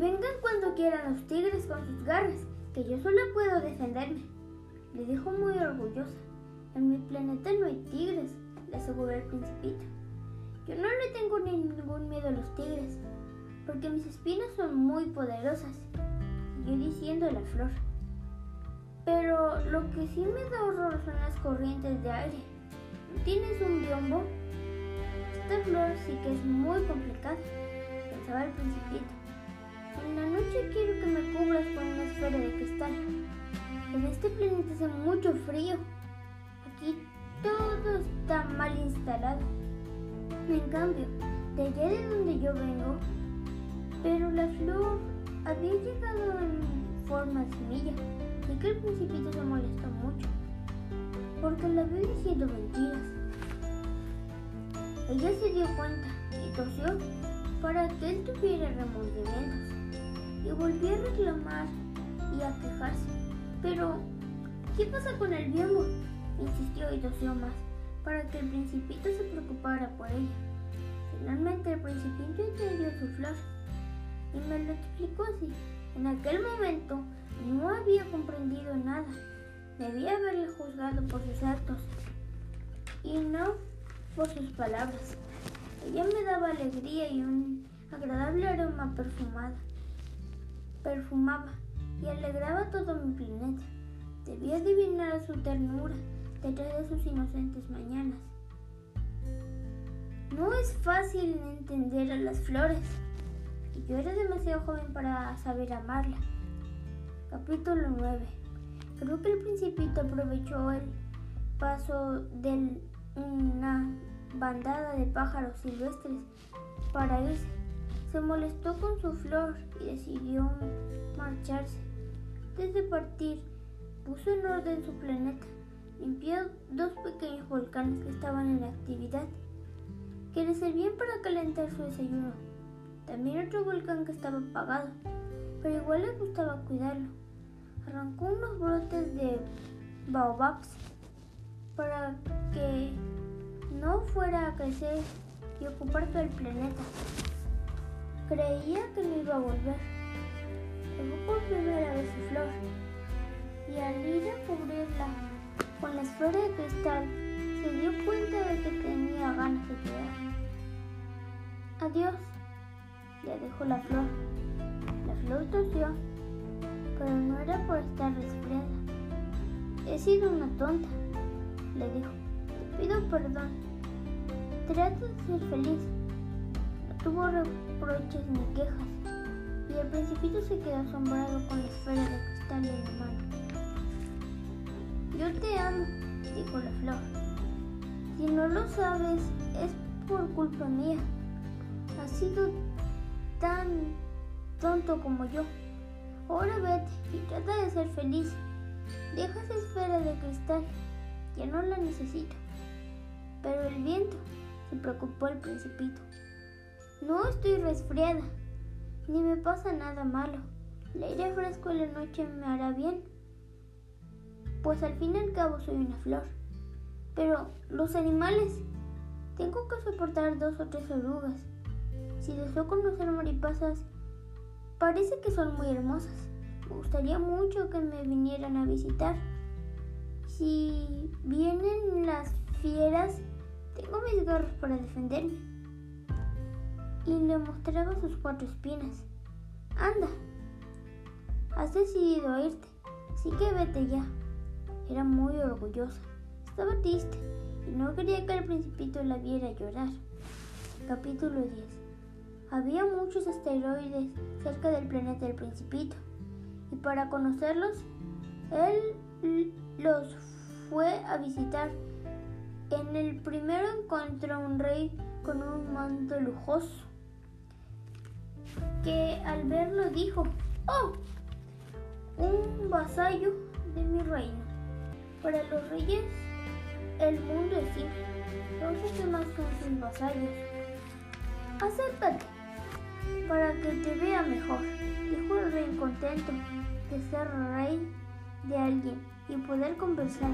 vengan cuando quieran los tigres con sus garras, que yo solo puedo defenderme, le dijo muy orgullosa. En mi planeta no hay tigres, le aseguró el principito. Yo no le tengo ningún miedo a los tigres, porque mis espinas son muy poderosas, siguió diciendo la flor. Pero lo que sí me da horror son las corrientes de aire. ¿Tienes un biombo? Esta flor sí que es muy complicada, pensaba el principito. En la noche quiero que me cubras con una esfera de cristal. En este planeta hace mucho frío. Aquí todo está mal instalado. En cambio, de allá de donde yo vengo, pero la flor había llegado en forma semilla y que el principito se molestó mucho porque la vi diciendo mentiras. Ella se dio cuenta y tosió para que él tuviera remordimientos y volvió a reclamar y a quejarse. Pero, ¿qué pasa con el biombo? insistió y tosió más para que el principito se preocupara por ella. Finalmente el principito entendió su flor y me lo explicó así. En aquel momento no había comprendido nada. Debía haberle juzgado por sus actos y no por sus palabras. Ella me daba alegría y un agradable aroma perfumada. Perfumaba y alegraba todo mi planeta. Debía adivinar su ternura detrás de sus inocentes mañanas. No es fácil entender a las flores y yo era demasiado joven para saber amarla. Capítulo 9. Creo que el principito aprovechó el paso de una bandada de pájaros silvestres para irse. Se molestó con su flor y decidió marcharse. Desde partir, puso en orden su planeta, limpió dos pequeños volcanes que estaban en actividad, que le servían para calentar su desayuno. También otro volcán que estaba apagado, pero igual le gustaba cuidarlo. Arrancó unos brotes de baobabs para que no fuera a crecer y ocupar todo el planeta. Creía que no iba a volver. Tomó por primera vez su flor y al ir a cubrirla con la esfera de cristal se dio cuenta de que tenía ganas de llorar. Adiós, le dejó la flor. La flor tosió, pero no era por estar resfriada. He sido una tonta, le dijo. Te pido perdón. Trato de ser feliz. Tuvo reproches ni quejas, y el principito se quedó asombrado con la esfera de cristal en la mano. Yo te amo, dijo la flor. Si no lo sabes, es por culpa mía. Has sido tan tonto como yo. Ahora vete y trata de ser feliz. Deja esa esfera de cristal. Ya no la necesito. Pero el viento, se preocupó el principito. No estoy resfriada, ni me pasa nada malo. El aire fresco en la noche me hará bien, pues al fin y al cabo soy una flor. Pero los animales, tengo que soportar dos o tres orugas. Si deseo conocer mariposas, parece que son muy hermosas. Me gustaría mucho que me vinieran a visitar. Si vienen las fieras, tengo mis garras para defenderme y le mostraba sus cuatro espinas. Anda, has decidido irte, así que vete ya. Era muy orgullosa, estaba triste y no quería que el principito la viera llorar. Capítulo 10 Había muchos asteroides cerca del planeta del principito y para conocerlos, él los fue a visitar. En el primero encontró un rey con un manto lujoso que al verlo dijo, oh, un vasallo de mi reino. Para los reyes el mundo es simple, los demás son sus vasallos. Acércate para que te vea mejor, dijo el rey contento de ser rey de alguien y poder conversar.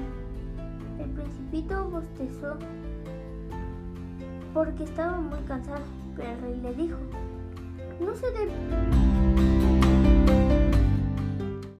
El principito bostezó porque estaba muy cansado, pero el rey le dijo, No se debe...